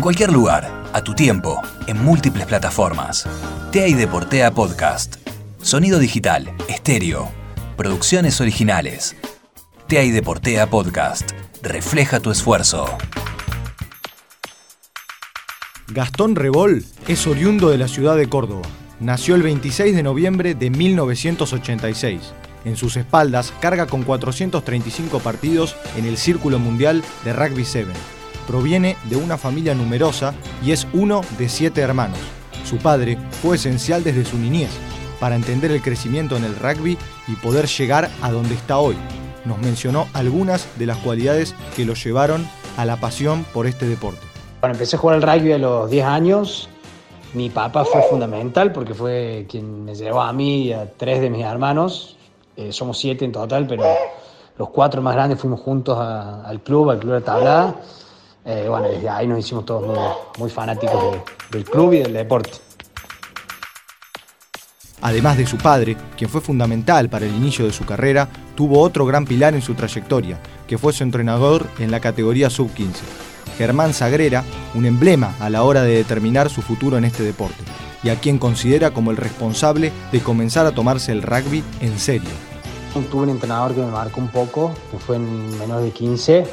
En cualquier lugar, a tu tiempo, en múltiples plataformas. TEA y Deportea Podcast. Sonido digital, estéreo. Producciones originales. TEA y Deportea Podcast. Refleja tu esfuerzo. Gastón Rebol es oriundo de la ciudad de Córdoba. Nació el 26 de noviembre de 1986. En sus espaldas carga con 435 partidos en el Círculo Mundial de Rugby 7. Proviene de una familia numerosa y es uno de siete hermanos. Su padre fue esencial desde su niñez para entender el crecimiento en el rugby y poder llegar a donde está hoy. Nos mencionó algunas de las cualidades que lo llevaron a la pasión por este deporte. Cuando empecé a jugar al rugby a los 10 años, mi papá fue fundamental porque fue quien me llevó a mí y a tres de mis hermanos. Eh, somos siete en total, pero los cuatro más grandes fuimos juntos al club, al club de tablada. Eh, bueno, desde ahí nos hicimos todos muy, fanáticos del club y del deporte. Además de su padre, quien fue fundamental para el inicio de su carrera, tuvo otro gran pilar en su trayectoria, que fue su entrenador en la categoría sub-15. Germán Sagrera, un emblema a la hora de determinar su futuro en este deporte, y a quien considera como el responsable de comenzar a tomarse el rugby en serio. Tuve un entrenador que me marcó un poco, que fue en menos de 15,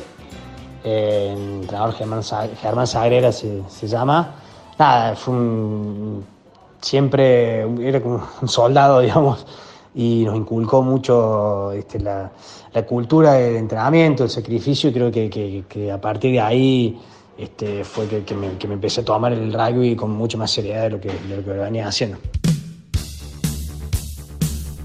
eh, entrenador Germán, Sagrera se, llama. Nada, fue un, siempre era como un soldado, digamos, y nos inculcó mucho este, la, cultura del entrenamiento, el sacrificio, y creo que, a partir de ahí este, fue que, me, empecé a tomar el rugby con mucho más seriedad de lo que, de lo que venía haciendo.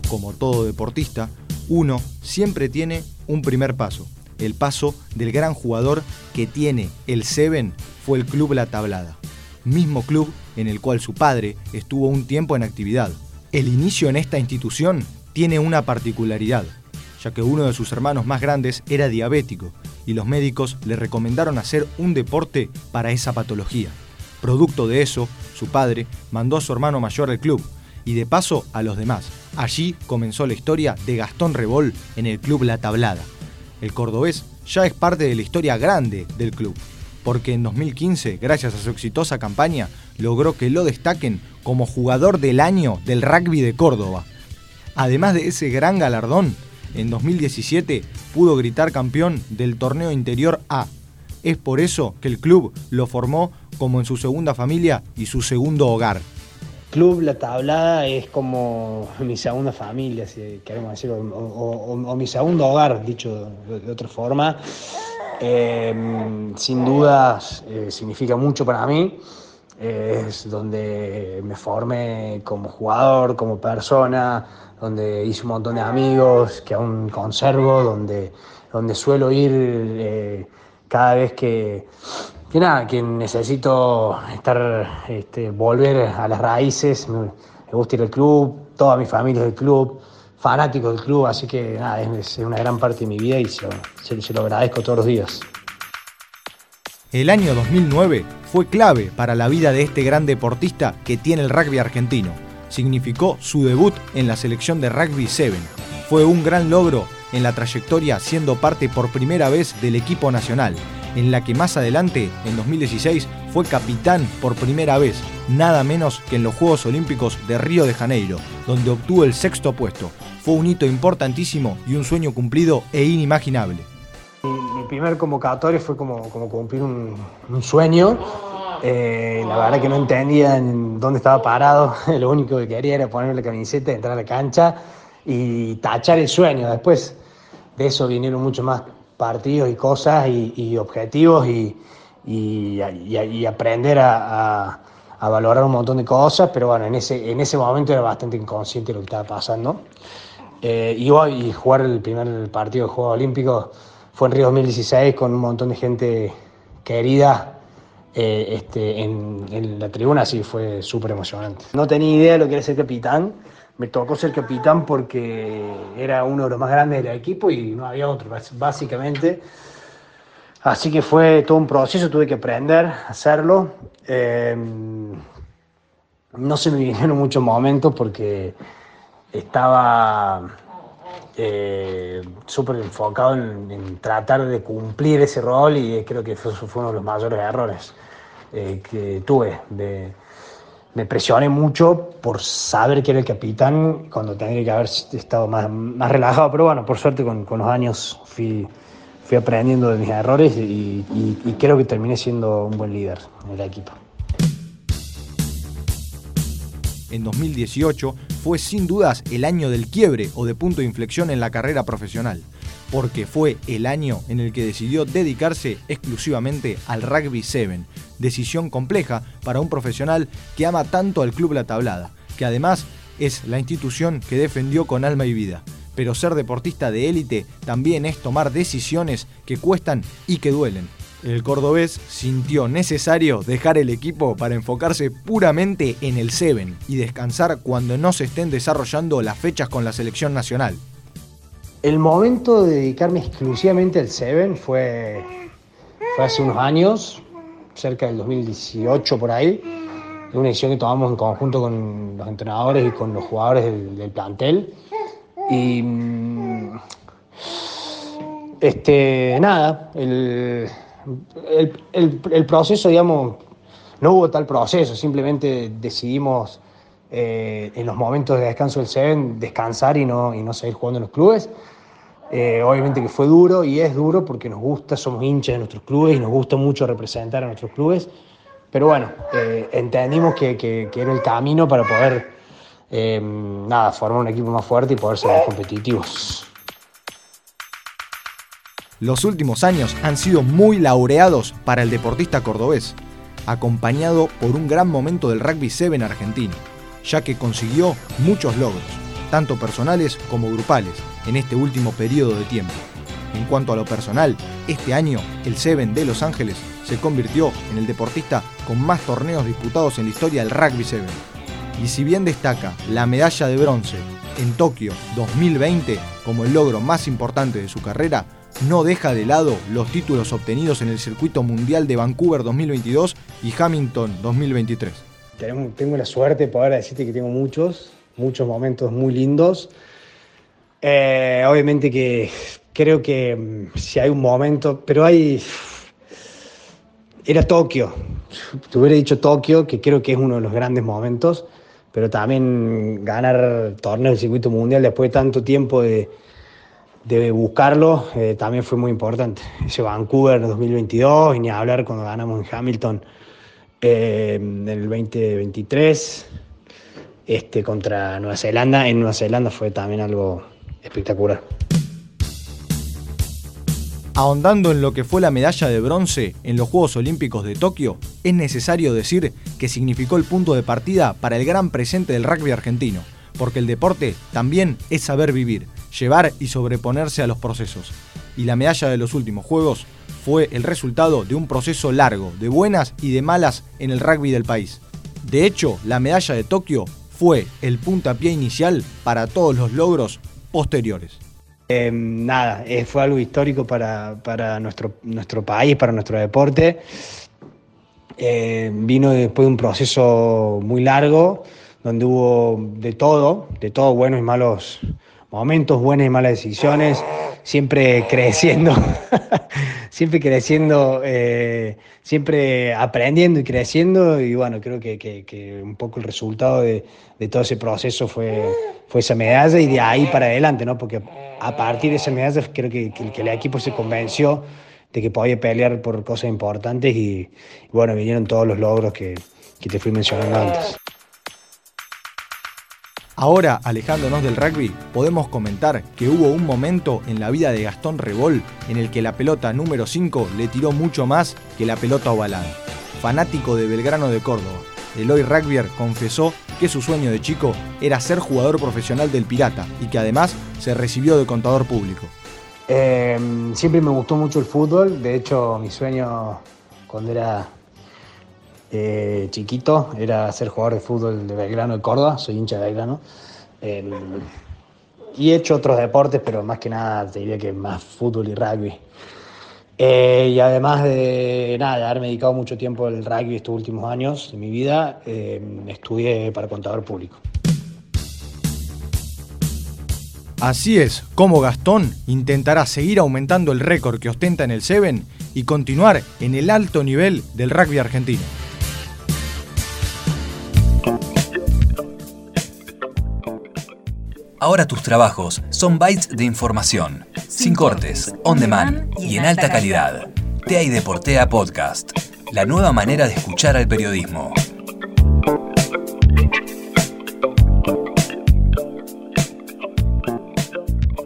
Como todo deportista, uno siempre tiene un primer paso. El paso del gran jugador que tiene el Seven fue el Club La Tablada, mismo club en el cual su padre estuvo un tiempo en actividad. El inicio en esta institución tiene una particularidad, ya que uno de sus hermanos más grandes era diabético y los médicos le recomendaron hacer un deporte para esa patología. Producto de eso, su padre mandó a su hermano mayor al club y de paso a los demás. Allí comenzó la historia de Gastón Rebol en el club La Tablada. El cordobés ya es parte de la historia grande del club, porque en 2015, gracias a su exitosa campaña, logró que lo destaquen como jugador del año del rugby de Córdoba. Además de ese gran galardón, en 2017 pudo gritar campeón del torneo interior A. Es por eso que el club lo formó como en su segunda familia y su segundo hogar. Club La Tablada es como mi segunda familia, si queremos decirlo, o, mi segundo hogar, dicho de, otra forma. Eh, sin dudas eh, significa mucho para mí es donde me formé como jugador, como persona, donde hice un montón de amigos que aún conservo, donde, donde suelo ir eh, cada vez que, que, nada, que necesito estar, este, volver a las raíces, me, gusta ir al club, toda mi familia es del club, fanático del club, así que nada, es, una gran parte de mi vida y se lo agradezco todos los días. El año 2009 fue clave para la vida de este gran deportista que tiene el rugby argentino. Significó su debut en la selección de Rugby 7. Fue un gran logro en la trayectoria siendo parte por primera vez del equipo nacional, en la que más adelante, en 2016, fue capitán por primera vez, nada menos que en los Juegos Olímpicos de Río de Janeiro, donde obtuvo el sexto puesto. Fue un hito importantísimo y un sueño cumplido e inimaginable. Mi primer convocatorio fue como, como cumplir un, sueño. Eh, la verdad que no entendía en dónde estaba parado. Lo único que quería era ponerme la camiseta, entrar a la cancha y tachar el sueño. Después de eso vinieron muchos más partidos y cosas y, objetivos y, y, aprender a, valorar un montón de cosas, pero bueno, en ese, en ese momento era bastante inconsciente lo que estaba pasando. Eh, y hoy jugar el primer partido de Juegos Olímpicos fue en Río 2016 con un montón de gente querida eh, este, en, la tribuna, así fue súper emocionante. No tenía idea de lo que era ser capitán, me tocó ser capitán porque era uno de los más grandes del equipo y no había otro, básicamente. Así que fue todo un proceso, tuve que aprender a hacerlo. Eh, no se me vinieron muchos momentos porque estaba eh, súper enfocado en, tratar de cumplir ese rol y creo que eso fue uno de los mayores errores. eh, que tuve. Me presioné mucho por saber que era el capitán cuando tendría que haber estado más, más relajado, pero bueno, por suerte con, con los años fui, fui aprendiendo de mis errores y, y creo que terminé siendo un buen líder en el equipo. En 2018 fue sin dudas el año del quiebre o de punto de inflexión en la carrera profesional, porque fue el año en el que decidió dedicarse exclusivamente al rugby 7, decisión compleja para un profesional que ama tanto al club La Tablada, que además es la institución que defendió con alma y vida. Pero ser deportista de élite también es tomar decisiones que cuestan y que duelen el cordobés sintió necesario dejar el equipo para enfocarse puramente en el Seven y descansar cuando no se estén desarrollando las fechas con la selección nacional. El momento de dedicarme exclusivamente al Seven fue, fue hace unos años, cerca del 2018 por ahí, una decisión que tomamos en conjunto con los entrenadores y con los jugadores del, plantel. Y mm, este, nada, el, el, proceso, digamos, no hubo tal proceso, simplemente decidimos eh, en los momentos de descanso del Seven descansar y no, y no seguir jugando en los clubes. Eh, obviamente que fue duro y es duro porque nos gusta, somos hinchas de nuestros clubes y nos gusta mucho representar a nuestros clubes. Pero bueno, eh, entendimos que, que, era el camino para poder nada, formar un equipo más fuerte y poder ser más competitivos. Los últimos años han sido muy laureados para el deportista cordobés, acompañado por un gran momento del rugby 7 argentino, ya que consiguió muchos logros, tanto personales como grupales, en este último periodo de tiempo. En cuanto a lo personal, este año el Seven de Los Ángeles se convirtió en el deportista con más torneos disputados en la historia del rugby 7. Y si bien destaca la medalla de bronce en Tokio 2020 como el logro más importante de su carrera, no deja de lado los títulos obtenidos en el Circuito Mundial de Vancouver 2022 y Hamilton 2023. Tengo la suerte de poder decirte que tengo muchos, muchos momentos muy lindos. Eh, obviamente que creo que mm, si hay un momento, pero hay... Era Tokio. Te hubiera dicho Tokio, que creo que es uno de los grandes momentos, pero también ganar torneos del circuito mundial después de tanto tiempo de, de buscarlo eh, también fue muy importante. Ese Vancouver en 2022 y ni hablar cuando ganamos en Hamilton eh, en el 2023 este, contra Nueva Zelanda. En Nueva Zelanda fue también algo espectacular. Ahondando en lo que fue la medalla de bronce en los Juegos Olímpicos de Tokio, es necesario decir que significó el punto de partida para el gran presente del rugby argentino, porque el deporte también es saber vivir llevar y sobreponerse a los procesos. Y la medalla de los últimos Juegos fue el resultado de un proceso largo, de buenas y de malas en el rugby del país. De hecho, la medalla de Tokio fue el puntapié inicial para todos los logros posteriores. Em, nada, eh, fue algo histórico para, nuestro, nuestro país, para nuestro deporte. Em, vino después de un proceso muy largo, donde hubo de todo, de todo, buenos y malos momentos, buenas y malas decisiones, siempre creciendo, siempre creciendo, eh, siempre aprendiendo y creciendo y bueno, creo que, un poco el resultado de, todo ese proceso fue, fue esa medalla y de ahí para adelante, ¿no? Porque a partir de esa medalla creo que, el equipo se convenció de que podía pelear por cosas importantes y, y bueno, vinieron todos los logros que, que te fui mencionando antes. Ahora, alejándonos del rugby, podemos comentar que hubo un momento en la vida de Gastón Rebol en el que la pelota número 5 le tiró mucho más que la pelota ovalada. Fanático de Belgrano de Córdoba, Eloy Rugbyer confesó que su sueño de chico era ser jugador profesional del Pirata y que además se recibió de contador público. Em, siempre me gustó mucho el fútbol, de hecho mi sueño cuando era eh, chiquito era ser jugador de fútbol de Belgrano de Córdoba, soy hincha de Belgrano. y he hecho otros deportes, pero más que nada te diría que más fútbol y rugby. Eh, y además de nada, haberme dedicado mucho tiempo al rugby estos últimos años de mi vida, em, estudié para contador público. Así es como Gastón intentará seguir aumentando el récord que ostenta en el Seven y continuar en el alto nivel del rugby argentino. Ahora tus trabajos son bytes de información, sin cortes, on demand y en alta calidad. TEA y Deportea Podcast, la nueva manera de escuchar al periodismo.